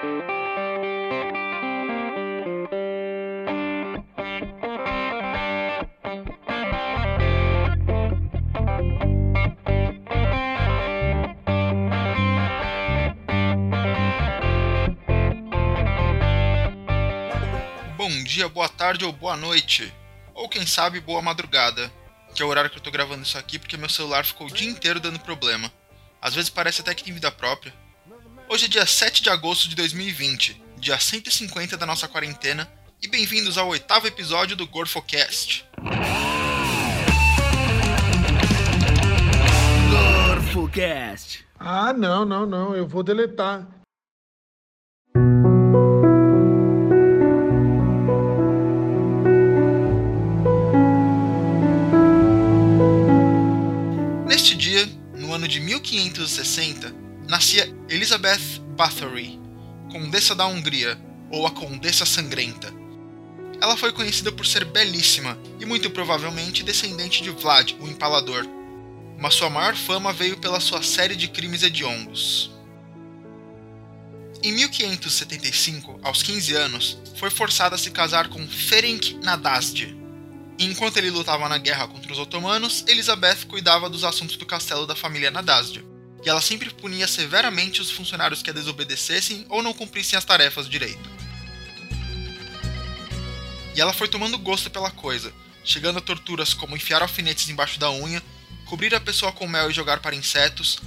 Bom dia, boa tarde ou boa noite. Ou quem sabe, boa madrugada. Que é o horário que eu tô gravando isso aqui porque meu celular ficou o dia inteiro dando problema. Às vezes parece até que tem vida própria. Hoje é dia 7 de agosto de 2020, dia 150 da nossa quarentena, e bem-vindos ao oitavo episódio do GorfoCast. GorfoCast. Ah, não, não, não, eu vou deletar. Neste dia, no ano de 1560, nascia Elizabeth Bathory, Condessa da Hungria, ou a Condessa Sangrenta. Ela foi conhecida por ser belíssima e muito provavelmente descendente de Vlad, o Empalador, mas sua maior fama veio pela sua série de crimes hediondos. Em 1575, aos 15 anos, foi forçada a se casar com Ferenc Nadasdy. Enquanto ele lutava na guerra contra os otomanos, Elizabeth cuidava dos assuntos do castelo da família Nadasdy, e ela sempre punia severamente os funcionários que a desobedecessem ou não cumprissem as tarefas direito. E ela foi tomando gosto pela coisa, chegando a torturas como enfiar alfinetes embaixo da unha, cobrir a pessoa com mel e jogar para insetos,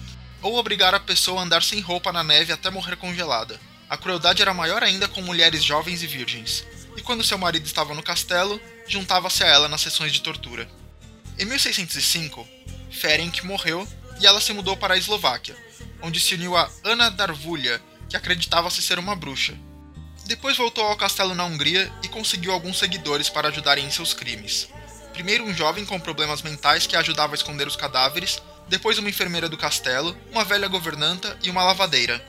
ou obrigar a pessoa a andar sem roupa na neve até morrer congelada. A crueldade era maior ainda com mulheres jovens e virgens, e quando seu marido estava no castelo, juntava-se a ela nas sessões de tortura. Em 1605, Ferenc morreu e ela se mudou para a Eslováquia, onde se uniu a Ana Darvulha, que acreditava-se ser uma bruxa. Depois voltou ao castelo na Hungria e conseguiu alguns seguidores para ajudarem em seus crimes. Primeiro um jovem com problemas mentais que a ajudava a esconder os cadáveres, depois uma enfermeira do castelo, uma velha governanta e uma lavadeira.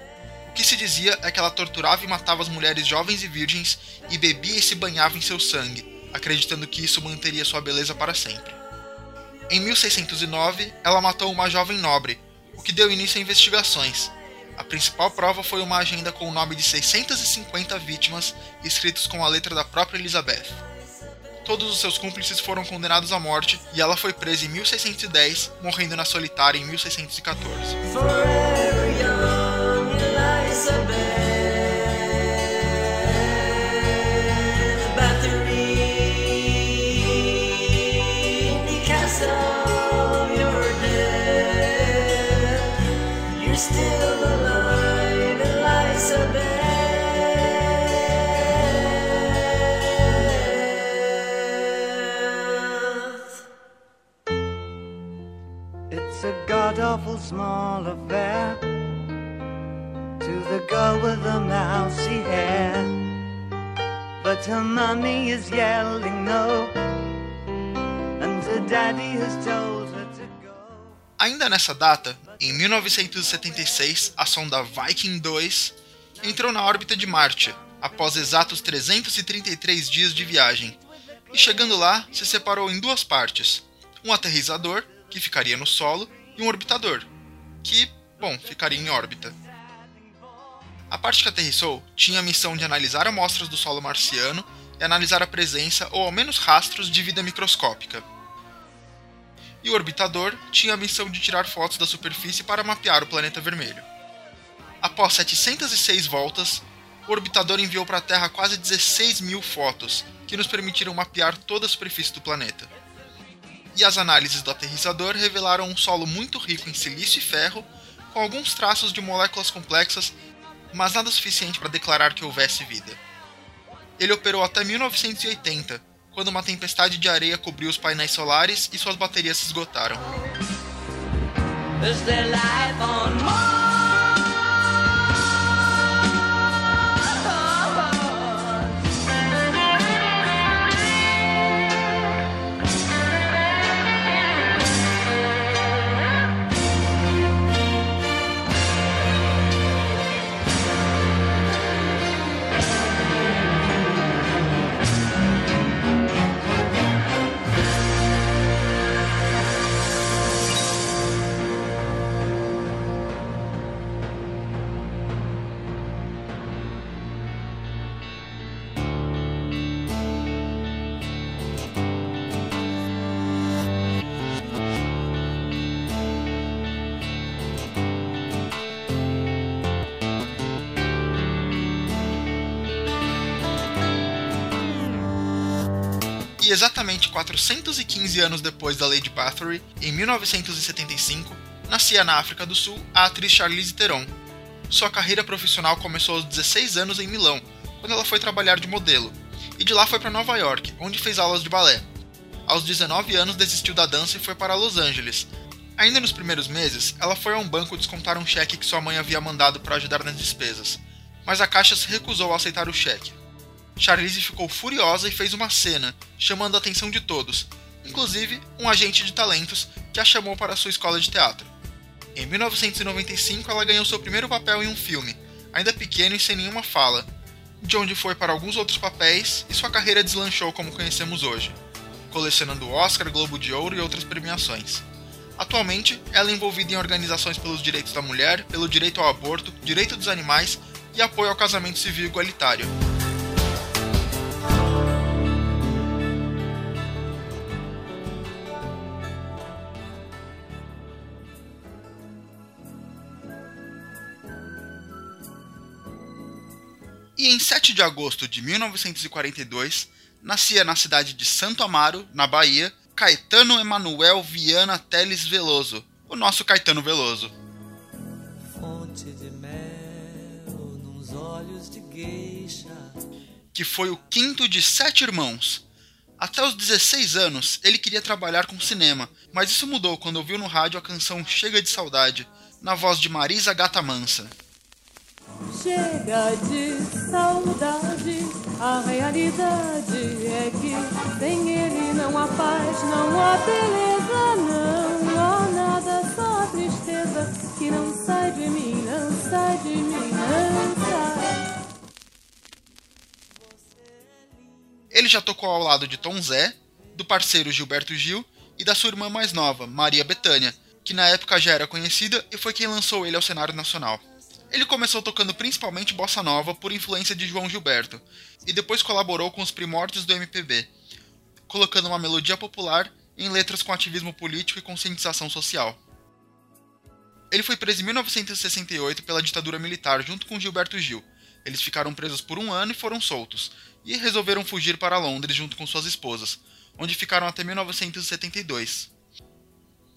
O que se dizia é que ela torturava e matava as mulheres jovens e virgens e bebia e se banhava em seu sangue, acreditando que isso manteria sua beleza para sempre. Em 1609, ela matou uma jovem nobre, o que deu início a investigações. A principal prova foi uma agenda com o nome de 650 vítimas, escritos com a letra da própria Elizabeth. Todos os seus cúmplices foram condenados à morte e ela foi presa em 1610, morrendo na solitária em 1614. Mommy is yelling no, and her daddy has told her to go. Ainda nessa data, em 1976, a sonda Viking 2 entrou na órbita de Marte, após exatos 333 dias de viagem, e chegando lá, se separou em duas partes: um aterrizador, que ficaria no solo, e um orbitador, que, bom, ficaria em órbita. A parte que aterrissou tinha a missão de analisar amostras do solo marciano e analisar a presença ou ao menos rastros de vida microscópica. E o orbitador tinha a missão de tirar fotos da superfície para mapear o planeta vermelho. Após 706 voltas, o orbitador enviou para a Terra quase 16 mil fotos, que nos permitiram mapear toda a superfície do planeta. E as análises do aterrissador revelaram um solo muito rico em silício e ferro, com alguns traços de moléculas complexas, mas nada suficiente para declarar que houvesse vida. Ele operou até 1980, quando uma tempestade de areia cobriu os painéis solares e suas baterias se esgotaram. E exatamente 415 anos depois da Lady Bathory, em 1975, nascia na África do Sul a atriz Charlize Theron. Sua carreira profissional começou aos 16 anos em Milão, quando ela foi trabalhar de modelo, e de lá foi para Nova York, onde fez aulas de balé. Aos 19 anos desistiu da dança e foi para Los Angeles. Ainda nos primeiros meses, ela foi a um banco descontar um cheque que sua mãe havia mandado para ajudar nas despesas, mas a caixa se recusou a aceitar o cheque. Charlize ficou furiosa e fez uma cena, chamando a atenção de todos, inclusive um agente de talentos que a chamou para sua escola de teatro. Em 1995, ela ganhou seu primeiro papel em um filme, ainda pequeno e sem nenhuma fala, de onde foi para alguns outros papéis e sua carreira deslanchou como conhecemos hoje, colecionando Oscar, Globo de Ouro e outras premiações. Atualmente, ela é envolvida em organizações pelos direitos da mulher, pelo direito ao aborto, direito dos animais e apoio ao casamento civil igualitário. E em 7 de agosto de 1942, nascia na cidade de Santo Amaro, na Bahia, Caetano Emanuel Viana Teles Veloso, o nosso Caetano Veloso. Fonte de mel nos olhos de geisha. que foi o quinto de sete irmãos. Até os 16 anos, ele queria trabalhar com cinema, mas isso mudou quando ouviu no rádio a canção Chega de Saudade, na voz de Marisa Gata Mansa. Chega de saudade, a realidade é que sem ele não há paz, não há beleza, não há nada, só a tristeza que não sai de mim, não sai de mim, não sai. Ele já tocou ao lado de Tom Zé, do parceiro Gilberto Gil e da sua irmã mais nova, Maria Bethânia, que na época já era conhecida e foi quem lançou ele ao cenário nacional. Ele começou tocando principalmente bossa nova por influência de João Gilberto, e depois colaborou com os primórdios do MPB, colocando uma melodia popular em letras com ativismo político e conscientização social. Ele foi preso em 1968 pela ditadura militar junto com Gilberto Gil. Eles ficaram presos por um ano e foram soltos, e resolveram fugir para Londres junto com suas esposas, onde ficaram até 1972.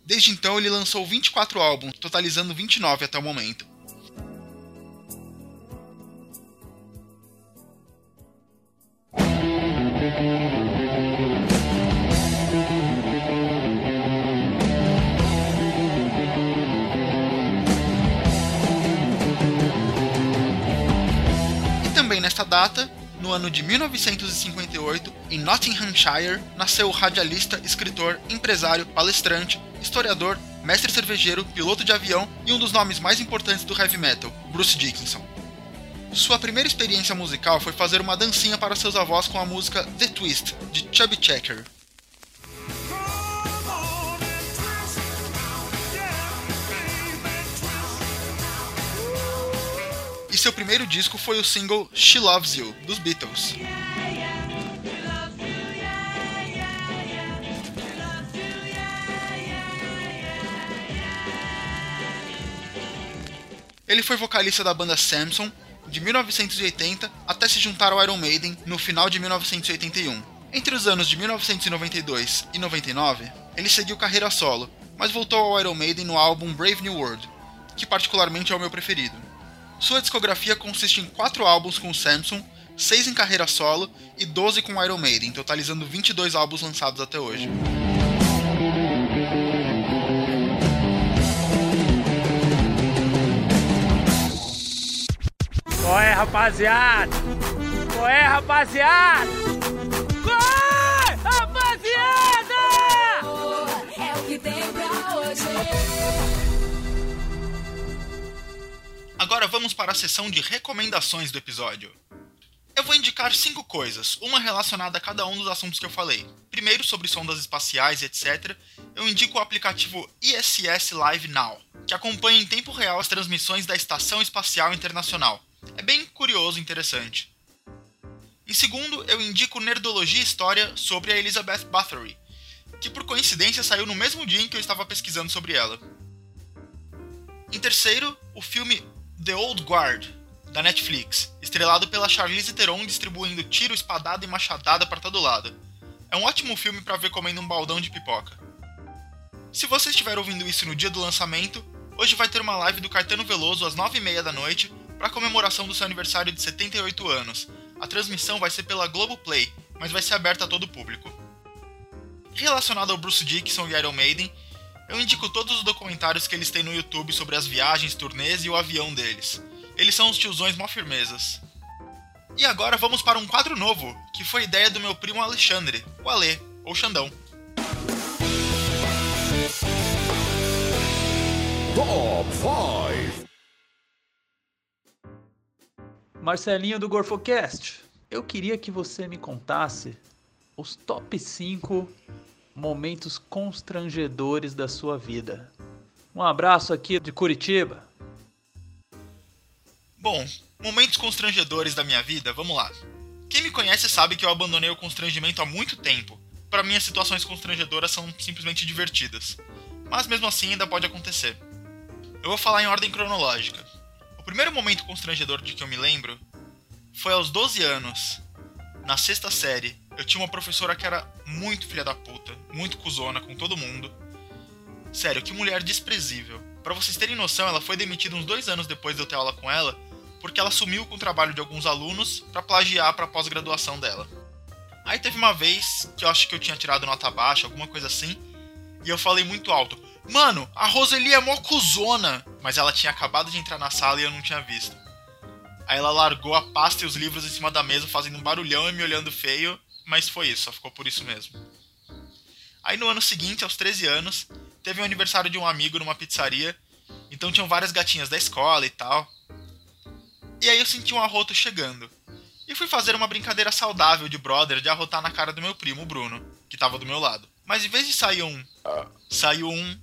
Desde então ele lançou 24 álbuns, totalizando 29 até o momento. Data, no ano de 1958, em Nottinghamshire, nasceu o radialista, escritor, empresário, palestrante, historiador, mestre cervejeiro, piloto de avião e um dos nomes mais importantes do heavy metal, Bruce Dickinson. Sua primeira experiência musical foi fazer uma dancinha para seus avós com a música The Twist, de Chubby Checker. Seu primeiro disco foi o single She Loves You, dos Beatles. Ele foi vocalista da banda Samson de 1980 até se juntar ao Iron Maiden no final de 1981. Entre os anos de 1992 e 99, ele seguiu carreira solo, mas voltou ao Iron Maiden no álbum Brave New World, que particularmente é o meu preferido. Sua discografia consiste em 4 álbuns com o Samson, 6 em carreira solo e 12 com o Iron Maiden, totalizando 22 álbuns lançados até hoje. Qual é, rapaziada? Qual é, rapaziada? Qual é, rapaziada? É o que tem pra hoje. Agora vamos para a sessão de recomendações do episódio. Eu vou indicar cinco coisas, uma relacionada a cada um dos assuntos que eu falei. Primeiro, sobre sondas espaciais etc., eu indico o aplicativo ISS Live Now, que acompanha em tempo real as transmissões da Estação Espacial Internacional. É bem curioso e interessante. Em segundo, eu indico Nerdologia e História sobre a Elizabeth Bathory, que por coincidência saiu no mesmo dia em que eu estava pesquisando sobre ela. Em terceiro, o filme The Old Guard, da Netflix, estrelado pela Charlize Theron distribuindo tiro, espadada e machadada para todo lado. É um ótimo filme para ver comendo um baldão de pipoca. Se você estiver ouvindo isso no dia do lançamento, hoje vai ter uma live do Caetano Veloso às 9h30 da noite para comemoração do seu aniversário de 78 anos. A transmissão vai ser pela Globoplay, mas vai ser aberta a todo o público. Relacionado ao Bruce Dickinson e Iron Maiden, eu indico todos os documentários que eles têm no YouTube sobre as viagens, turnês e o avião deles. Eles são os tiozões mó firmezas. E agora vamos para um quadro novo, que foi ideia do meu primo Alexandre, o Alê, ou Xandão. Top 5 Marcelinho do GorfoCast, eu queria que você me contasse os top 5 momentos constrangedores da sua vida. Um abraço aqui de Curitiba. Bom, momentos constrangedores da minha vida, vamos lá. Quem me conhece sabe que eu abandonei o constrangimento há muito tempo. Para mim, as situações constrangedoras são simplesmente divertidas. Mas mesmo assim, ainda pode acontecer. Eu vou falar em ordem cronológica. O primeiro momento constrangedor de que eu me lembro foi aos 12 anos, na sexta série. Eu tinha uma professora que era muito filha da puta, muito cuzona com todo mundo. Sério, que mulher desprezível. Para vocês terem noção, ela foi demitida uns dois anos depois de eu ter aula com ela, porque ela sumiu com o trabalho de alguns alunos para plagiar para pós-graduação dela. Aí teve uma vez que eu acho que eu tinha tirado nota baixa, alguma coisa assim, e eu falei muito alto: Mano, a Roseli é mó cuzona! Mas ela tinha acabado de entrar na sala e eu não tinha visto. Aí ela largou a pasta e os livros em cima da mesa, fazendo um barulhão e me olhando feio, mas foi isso, só ficou por isso mesmo. Aí no ano seguinte, aos 13 anos, teve um aniversário de um amigo numa pizzaria, então tinham várias gatinhas da escola e tal. E aí eu senti um arroto chegando. E fui fazer uma brincadeira saudável de brother de arrotar na cara do meu primo, o Bruno, que tava do meu lado. Mas em vez de sair um, saiu um.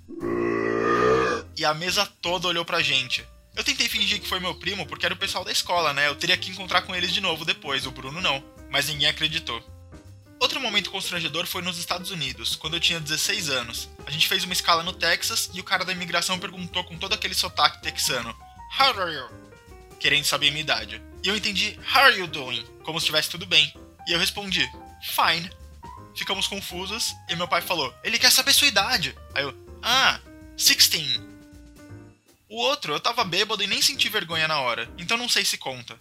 E a mesa toda olhou pra gente. Eu tentei fingir que foi meu primo porque era o pessoal da escola, né? Eu teria que encontrar com eles de novo depois, o Bruno não. Mas ninguém acreditou. Outro momento constrangedor foi nos Estados Unidos, quando eu tinha 16 anos. A gente fez uma escala no Texas e o cara da imigração perguntou com todo aquele sotaque texano: How are you? Querendo saber a minha idade. E eu entendi How are you doing? Como se estivesse tudo bem. E eu respondi Fine. Ficamos confusos e meu pai falou: Ele quer saber sua idade. Aí eu: Ah, 16. O outro, eu tava bêbado e nem senti vergonha na hora, então não sei se conta.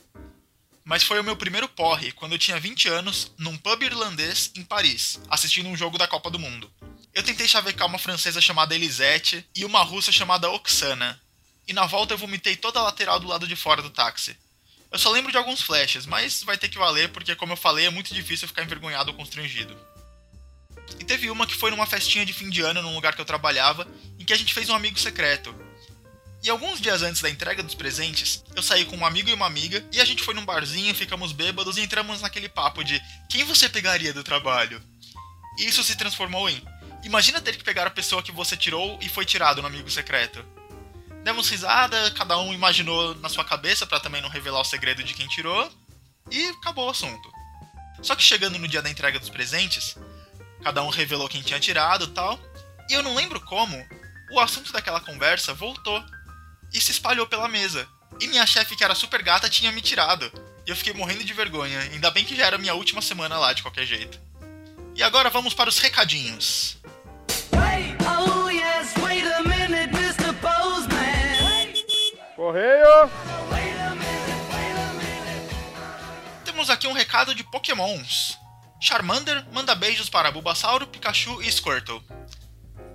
Mas foi o meu primeiro porre, quando eu tinha 20 anos, num pub irlandês em Paris, assistindo um jogo da Copa do Mundo. Eu tentei chavecar uma francesa chamada Elisette e uma russa chamada Oksana. E na volta eu vomitei toda a lateral do lado de fora do táxi. Eu só lembro de alguns flashes, mas vai ter que valer porque, como eu falei, é muito difícil ficar envergonhado ou constrangido. E teve uma que foi numa festinha de fim de ano num lugar que eu trabalhava, em que a gente fez um amigo secreto. E alguns dias antes da entrega dos presentes, eu saí com um amigo e uma amiga, e a gente foi num barzinho, ficamos bêbados e entramos naquele papo de quem você pegaria do trabalho? E isso se transformou em imagina ter que pegar a pessoa que você tirou e foi tirado no amigo secreto. Demos risada, cada um imaginou na sua cabeça para também não revelar o segredo de quem tirou, e acabou o assunto. Só que chegando no dia da entrega dos presentes, cada um revelou quem tinha tirado tal, e eu não lembro como, o assunto daquela conversa voltou e se espalhou pela mesa. E minha chefe, que era super gata, tinha me tirado. E eu fiquei morrendo de vergonha, ainda bem que já era minha última semana lá de qualquer jeito. E agora vamos para os recadinhos. Oh yes, wait a minute, Mr. Postman. Correio! Temos aqui um recado de Pokémons. Charmander manda beijos para Bulbasauro, Pikachu e Squirtle.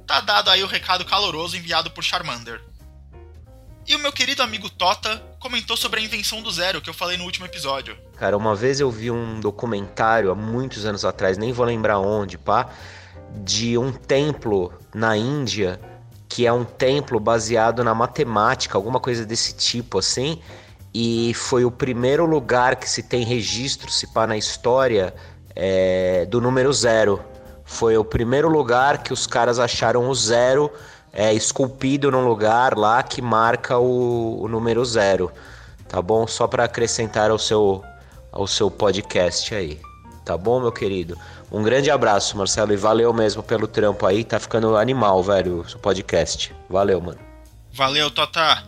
Tá dado aí o recado caloroso enviado por Charmander. E o meu querido amigo Tota comentou sobre a invenção do zero que eu falei no último episódio. Cara, uma vez eu vi um documentário há muitos anos atrás, nem vou lembrar onde, pá, de um templo na Índia que é um templo baseado na matemática, alguma coisa desse tipo assim, e foi o primeiro lugar que se tem registro, se pá, na história é, do número zero. Foi o primeiro lugar que os caras acharam o zero é, esculpido num lugar lá que marca o, o número zero, tá bom? Só para acrescentar ao seu, ao seu podcast aí, tá bom, meu querido? Um grande abraço, Marcelo, e valeu mesmo pelo trampo aí, tá ficando animal, velho, o seu podcast. Valeu, mano. Valeu, Tota!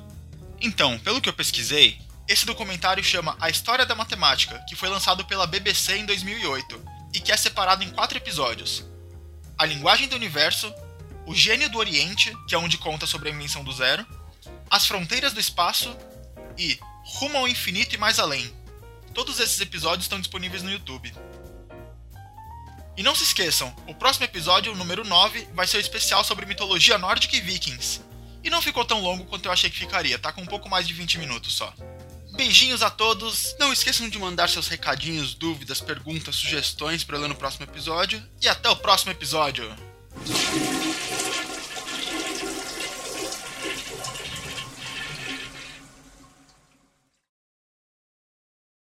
Então, pelo que eu pesquisei, esse documentário chama A História da Matemática, que foi lançado pela BBC em 2008. e que é separado em quatro episódios: A Linguagem do Universo, O Gênio do Oriente, que é onde conta sobre a invenção do zero, As Fronteiras do Espaço e Rumo ao Infinito e Mais Além. Todos esses episódios estão disponíveis no YouTube. E não se esqueçam, o próximo episódio, o número 9, vai ser o especial sobre mitologia nórdica e vikings. E não ficou tão longo quanto eu achei que ficaria, tá com um pouco mais de 20 minutos só. Beijinhos a todos, não esqueçam de mandar seus recadinhos, dúvidas, perguntas, sugestões para ler no próximo episódio. E até o próximo episódio!